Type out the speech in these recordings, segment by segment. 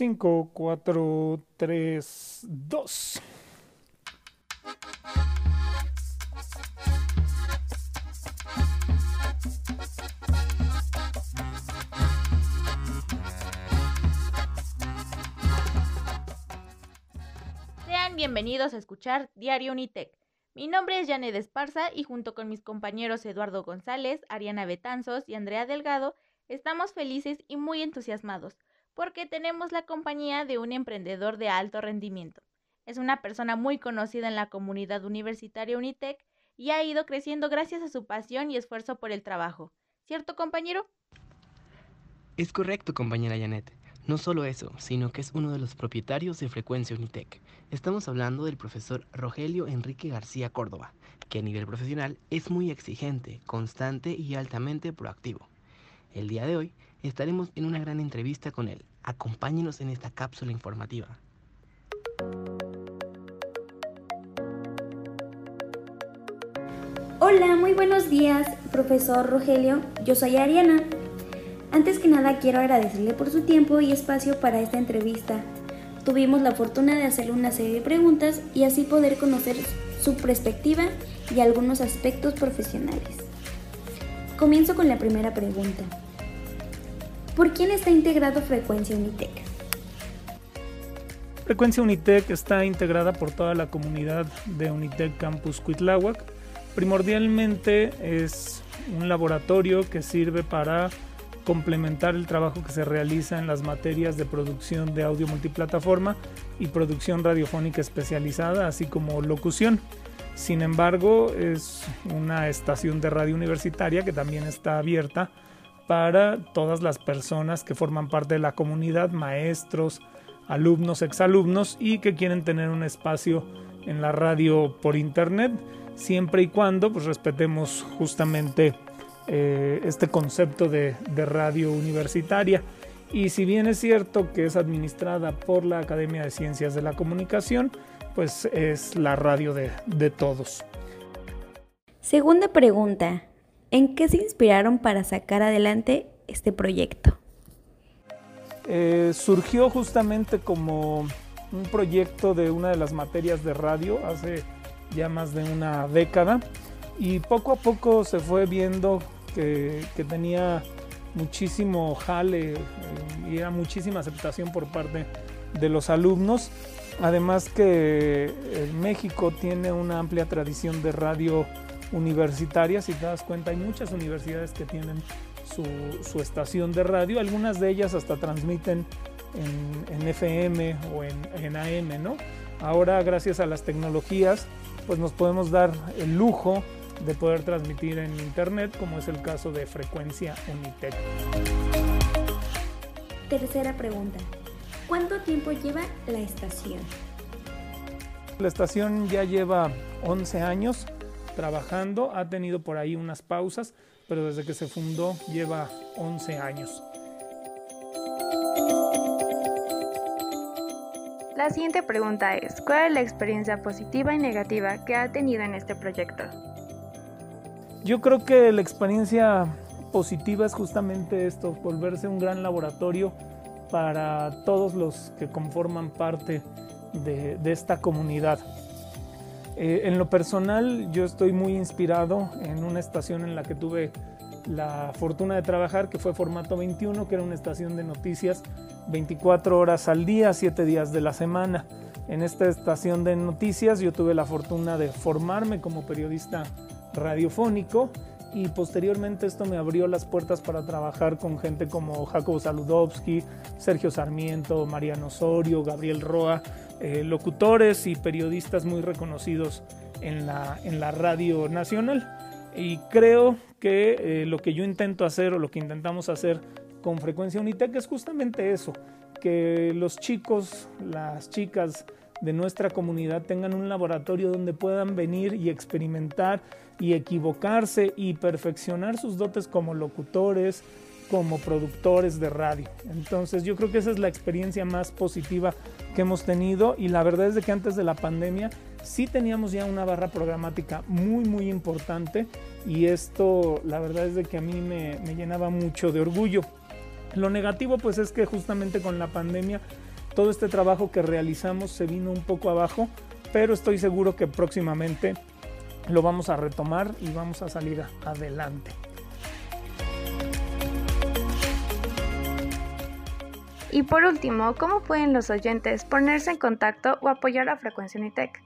5, 4, 3, 2. Sean bienvenidos a escuchar Diario Unitec. Mi nombre es Janet Esparza y junto con mis compañeros Eduardo González, Ariana Betanzos y Andrea Delgado, estamos felices y muy entusiasmados porque tenemos la compañía de un emprendedor de alto rendimiento. Es una persona muy conocida en la comunidad universitaria Unitec y ha ido creciendo gracias a su pasión y esfuerzo por el trabajo. ¿Cierto, compañero? Es correcto, compañera Janet. No solo eso, sino que es uno de los propietarios de Frecuencia Unitec. Estamos hablando del profesor Rogelio Enrique García Córdoba, que a nivel profesional es muy exigente, constante y altamente proactivo. El día de hoy estaremos en una gran entrevista con él. Acompáñenos en esta cápsula informativa. Hola, muy buenos días, profesor Rogelio. Yo soy Ariana. Antes que nada quiero agradecerle por su tiempo y espacio para esta entrevista. Tuvimos la fortuna de hacerle una serie de preguntas y así poder conocer su perspectiva y algunos aspectos profesionales. Comienzo con la primera pregunta. ¿Por quién está integrado Frecuencia Unitec? Frecuencia Unitec está integrada por toda la comunidad de Unitec Campus Cuitláhuac. Primordialmente es un laboratorio que sirve para complementar el trabajo que se realiza en las materias de producción de audio multiplataforma y producción radiofónica especializada, así como locución. Sin embargo, es una estación de radio universitaria que también está abierta para todas las personas que forman parte de la comunidad, maestros, alumnos, exalumnos y que quieren tener un espacio en la radio por internet, siempre y cuando pues, respetemos justamente eh, este concepto de, radio universitaria. Y si bien es cierto que es administrada por la Academia de Ciencias de la Comunicación, pues es la radio de todos. Segunda pregunta. ¿En qué se inspiraron para sacar adelante este proyecto? Eh, surgió justamente como un proyecto de una de las materias de radio hace ya más de una década y poco a poco se fue viendo que, tenía muchísimo jale eh, y era muchísima aceptación por parte de los alumnos. Además que eh, México tiene una amplia tradición de radio universitaria, si te das cuenta hay muchas universidades que tienen su, su estación de radio, algunas de ellas hasta transmiten en, en FM o en, en, AM, ¿no? Ahora gracias a las tecnologías pues nos podemos dar el lujo de poder transmitir en internet como es el caso de frecuencia Unitec. Tercera pregunta. ¿Cuánto tiempo lleva la estación? La estación ya lleva 11 años trabajando, ha tenido por ahí unas pausas, pero desde que se fundó lleva 11 años. La siguiente pregunta es, ¿cuál es la experiencia positiva y negativa que ha tenido en este proyecto? Yo creo que la experiencia positiva es justamente esto, volverse un gran laboratorio para todos los que conforman parte de, de esta comunidad. Eh, en lo personal, yo estoy muy inspirado en una estación en la que tuve la fortuna de trabajar, que fue Formato 21, que era una estación de noticias 24 horas al día, 7 días de la semana. En esta estación de noticias yo tuve la fortuna de formarme como periodista radiofónico y posteriormente esto me abrió las puertas para trabajar con gente como Jacobo Saludowski, Sergio Sarmiento, Mariano Osorio, Gabriel Roa, eh, locutores y periodistas muy reconocidos en la, en la radio nacional. Y creo que eh, lo que yo intento hacer o lo que intentamos hacer con Frecuencia Unitec es justamente eso, que los chicos, las chicas de nuestra comunidad tengan un laboratorio donde puedan venir y experimentar y equivocarse y perfeccionar sus dotes como locutores, como productores de radio. Entonces yo creo que esa es la experiencia más positiva que hemos tenido y la verdad es de que antes de la pandemia sí teníamos ya una barra programática muy muy importante y esto la verdad es de que a mí me, me llenaba mucho de orgullo. Lo negativo pues es que justamente con la pandemia todo este trabajo que realizamos se vino un poco abajo, pero estoy seguro que próximamente lo vamos a retomar y vamos a salir adelante. Y por último, ¿cómo pueden los oyentes ponerse en contacto o apoyar a Frecuencia Unitec?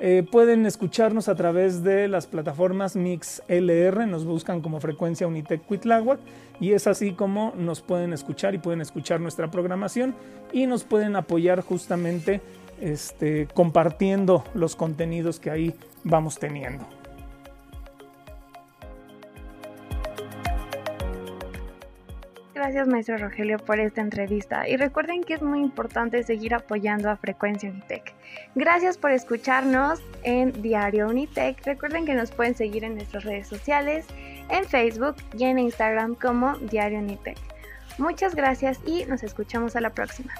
Eh, pueden escucharnos a través de las plataformas Mix LR, nos buscan como Frecuencia Unitec Cuitláhuac y es así como nos pueden escuchar y pueden escuchar nuestra programación y nos pueden apoyar justamente este, compartiendo los contenidos que ahí vamos teniendo. Gracias, maestro Rogelio, por esta entrevista. Y recuerden que es muy importante seguir apoyando a Frecuencia Unitec. Gracias por escucharnos en Diario Unitec. Recuerden que nos pueden seguir en nuestras redes sociales, en Facebook y en Instagram como Diario Unitec. Muchas gracias y nos escuchamos a la próxima.